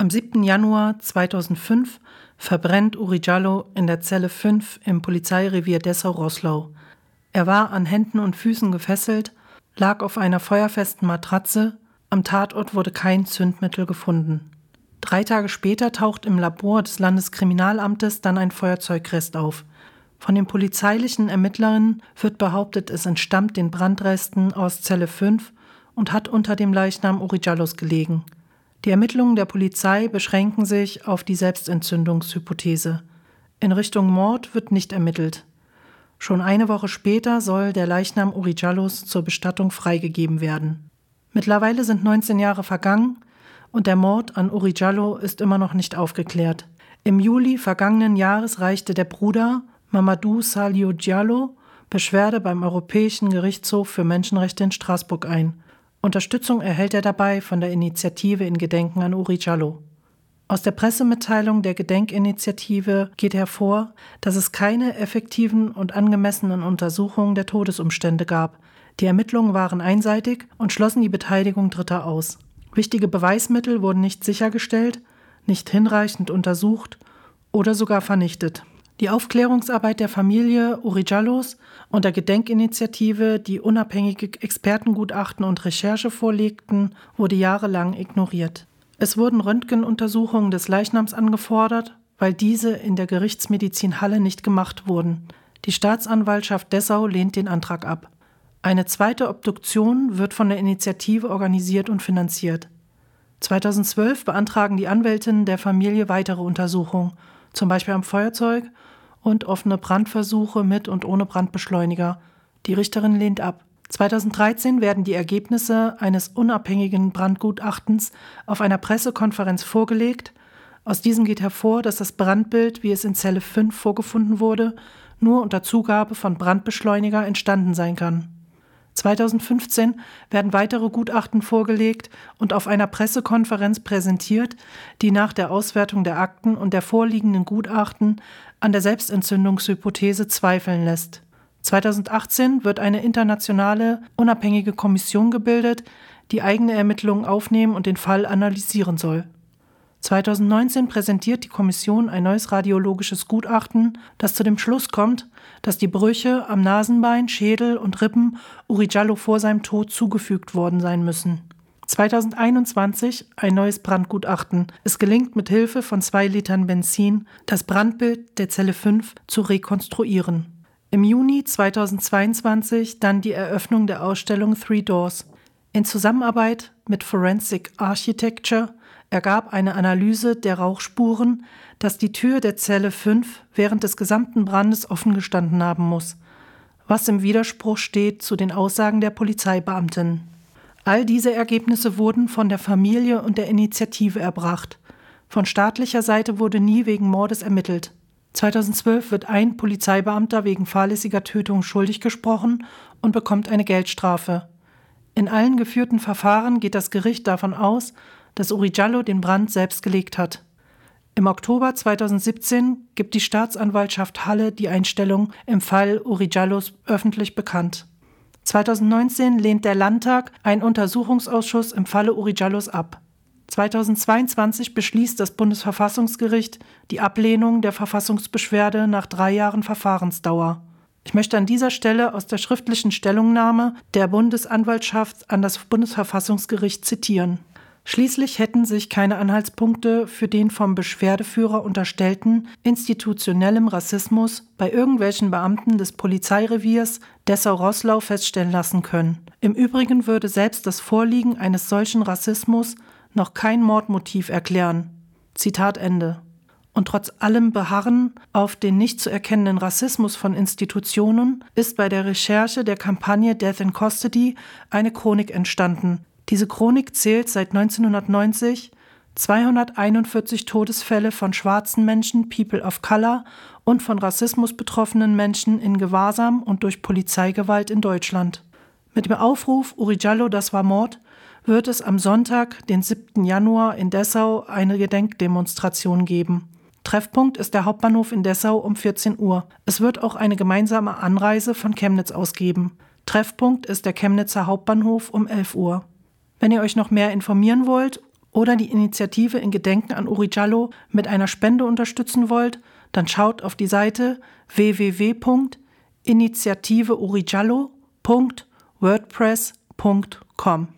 Am 7. Januar 2005 verbrennt Uri Jallo in der Zelle 5 im Polizeirevier Dessau-Roßlau. Er war an Händen und Füßen gefesselt, lag auf einer feuerfesten Matratze, am Tatort wurde kein Zündmittel gefunden. Drei Tage später taucht im Labor des Landeskriminalamtes dann ein Feuerzeugrest auf. Von den polizeilichen Ermittlerinnen wird behauptet, es entstammt den Brandresten aus Zelle 5 und hat unter dem Leichnam Uri Jallos gelegen. Die Ermittlungen der Polizei beschränken sich auf die Selbstentzündungshypothese. In Richtung Mord wird nicht ermittelt. Schon eine Woche später soll der Leichnam Uri Jallos zur Bestattung freigegeben werden. Mittlerweile sind 19 Jahre vergangen und der Mord an Uri Jallo ist immer noch nicht aufgeklärt. Im Juli vergangenen Jahres reichte der Bruder Mamadou Salio Diallo Beschwerde beim Europäischen Gerichtshof für Menschenrechte in Straßburg ein. Unterstützung erhält er dabei von der Initiative in Gedenken an Uri Jallo. Aus der Pressemitteilung der Gedenkinitiative geht hervor, dass es keine effektiven und angemessenen Untersuchungen der Todesumstände gab. Die Ermittlungen waren einseitig und schlossen die Beteiligung Dritter aus. Wichtige Beweismittel wurden nicht sichergestellt, nicht hinreichend untersucht oder sogar vernichtet. Die Aufklärungsarbeit der Familie Urijallos und der Gedenkinitiative, die unabhängige Expertengutachten und Recherche vorlegten, wurde jahrelang ignoriert. Es wurden Röntgenuntersuchungen des Leichnams angefordert, weil diese in der Gerichtsmedizin Halle nicht gemacht wurden. Die Staatsanwaltschaft Dessau lehnt den Antrag ab. Eine zweite Obduktion wird von der Initiative organisiert und finanziert. 2012 beantragen die Anwältinnen der Familie weitere Untersuchungen, zum Beispiel am Feuerzeug und offene Brandversuche mit und ohne Brandbeschleuniger. Die Richterin lehnt ab. 2013 werden die Ergebnisse eines unabhängigen Brandgutachtens auf einer Pressekonferenz vorgelegt. Aus diesem geht hervor, dass das Brandbild, wie es in Zelle 5 vorgefunden wurde, nur unter Zugabe von Brandbeschleuniger entstanden sein kann. 2015 werden weitere Gutachten vorgelegt und auf einer Pressekonferenz präsentiert, die nach der Auswertung der Akten und der vorliegenden Gutachten an der Selbstentzündungshypothese zweifeln lässt. 2018 wird eine internationale, unabhängige Kommission gebildet, die eigene Ermittlungen aufnehmen und den Fall analysieren soll. 2019 präsentiert die Kommission ein neues radiologisches Gutachten, das zu dem Schluss kommt, dass die Brüche am Nasenbein, Schädel und Rippen Uri Jallo vor seinem Tod zugefügt worden sein müssen. 2021 ein neues Brandgutachten. Es gelingt mit Hilfe von zwei Litern Benzin, das Brandbild der Zelle 5 zu rekonstruieren. Im Juni 2022 dann die Eröffnung der Ausstellung Three Doors. In Zusammenarbeit mit Forensic Architecture ergab eine Analyse der Rauchspuren, dass die Tür der Zelle 5 während des gesamten Brandes offen gestanden haben muss, was im Widerspruch steht zu den Aussagen der Polizeibeamten. All diese Ergebnisse wurden von der Familie und der Initiative erbracht. Von staatlicher Seite wurde nie wegen Mordes ermittelt. 2012 wird ein Polizeibeamter wegen fahrlässiger Tötung schuldig gesprochen und bekommt eine Geldstrafe. In allen geführten Verfahren geht das Gericht davon aus, dass Uri Jallo den Brand selbst gelegt hat. Im Oktober 2017 gibt die Staatsanwaltschaft Halle die Einstellung im Fall Uri Jallos öffentlich bekannt. 2019 lehnt der Landtag einen Untersuchungsausschuss im Falle Uri Jallos ab. 2022 beschließt das Bundesverfassungsgericht die Ablehnung der Verfassungsbeschwerde nach drei Jahren Verfahrensdauer. Ich möchte an dieser Stelle aus der schriftlichen Stellungnahme der Bundesanwaltschaft an das Bundesverfassungsgericht zitieren. Schließlich hätten sich keine Anhaltspunkte für den vom Beschwerdeführer unterstellten institutionellem Rassismus bei irgendwelchen Beamten des Polizeireviers Dessau-Roßlau feststellen lassen können. Im Übrigen würde selbst das Vorliegen eines solchen Rassismus noch kein Mordmotiv erklären. Zitat Ende. Und trotz allem Beharren auf den nicht zu erkennenden Rassismus von Institutionen ist bei der Recherche der Kampagne Death in Custody eine Chronik entstanden, diese Chronik zählt seit 1990 241 Todesfälle von schwarzen Menschen, People of Color und von Rassismus betroffenen Menschen in Gewahrsam und durch Polizeigewalt in Deutschland. Mit dem Aufruf Uri Jallo, das war Mord, wird es am Sonntag, den 7. Januar in Dessau eine Gedenkdemonstration geben. Treffpunkt ist der Hauptbahnhof in Dessau um 14 Uhr. Es wird auch eine gemeinsame Anreise von Chemnitz ausgeben. Treffpunkt ist der Chemnitzer Hauptbahnhof um 11 Uhr. Wenn ihr euch noch mehr informieren wollt oder die Initiative in Gedenken an Uri Giallo mit einer Spende unterstützen wollt, dann schaut auf die Seite www.initiativeurigiallo.wordpress.com.